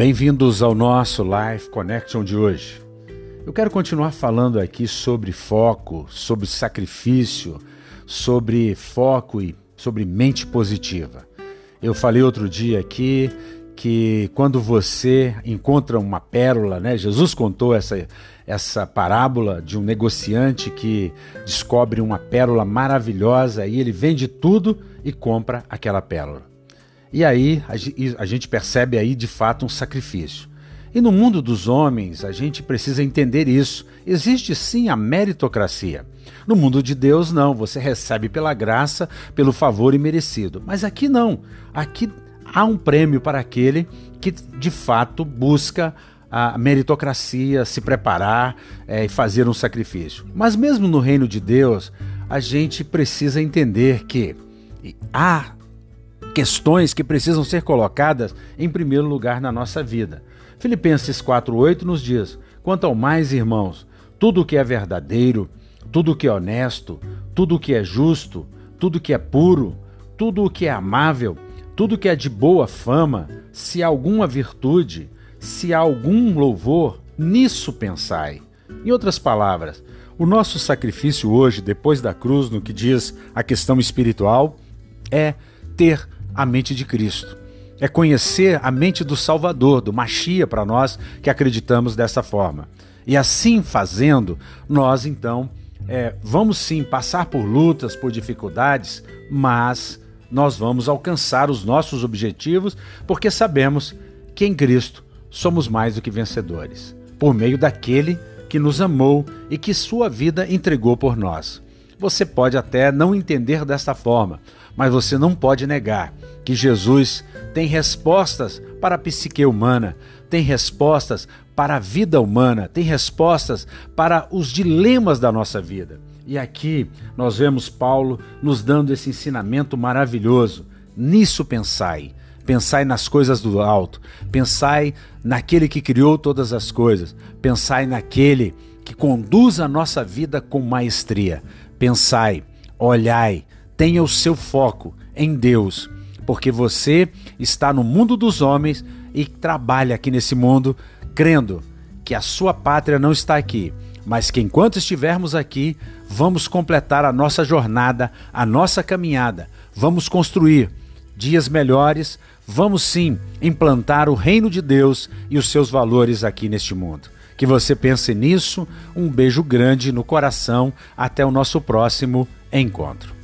Bem-vindos ao nosso Life Connection de hoje. Eu quero continuar falando aqui sobre foco, sobre sacrifício, sobre foco e sobre mente positiva. Eu falei outro dia aqui que quando você encontra uma pérola, né? Jesus contou essa, essa parábola de um negociante que descobre uma pérola maravilhosa e ele vende tudo e compra aquela pérola. E aí a gente percebe aí de fato um sacrifício. E no mundo dos homens, a gente precisa entender isso. Existe sim a meritocracia. No mundo de Deus, não. Você recebe pela graça, pelo favor imerecido. Mas aqui não. Aqui há um prêmio para aquele que de fato busca a meritocracia, se preparar é, e fazer um sacrifício. Mas mesmo no reino de Deus, a gente precisa entender que há questões que precisam ser colocadas em primeiro lugar na nossa vida. Filipenses 4:8 nos diz: "Quanto ao mais, irmãos, tudo o que é verdadeiro, tudo o que é honesto, tudo o que é justo, tudo o que é puro, tudo o que é amável, tudo que é de boa fama, se há alguma virtude, se há algum louvor, nisso pensai. Em outras palavras, o nosso sacrifício hoje, depois da cruz, no que diz a questão espiritual, é ter a mente de Cristo. É conhecer a mente do Salvador, do Machia para nós que acreditamos dessa forma. E assim fazendo, nós então é, vamos sim passar por lutas, por dificuldades, mas nós vamos alcançar os nossos objetivos, porque sabemos que em Cristo somos mais do que vencedores, por meio daquele que nos amou e que sua vida entregou por nós. Você pode até não entender desta forma, mas você não pode negar que Jesus tem respostas para a psique humana, tem respostas para a vida humana, tem respostas para os dilemas da nossa vida. E aqui nós vemos Paulo nos dando esse ensinamento maravilhoso. Nisso pensai. Pensai nas coisas do alto. Pensai naquele que criou todas as coisas. Pensai naquele que conduz a nossa vida com maestria. Pensai, olhai, tenha o seu foco em Deus, porque você está no mundo dos homens e trabalha aqui nesse mundo crendo que a sua pátria não está aqui, mas que enquanto estivermos aqui, vamos completar a nossa jornada, a nossa caminhada, vamos construir dias melhores, vamos sim implantar o reino de Deus e os seus valores aqui neste mundo. Que você pense nisso, um beijo grande no coração, até o nosso próximo encontro.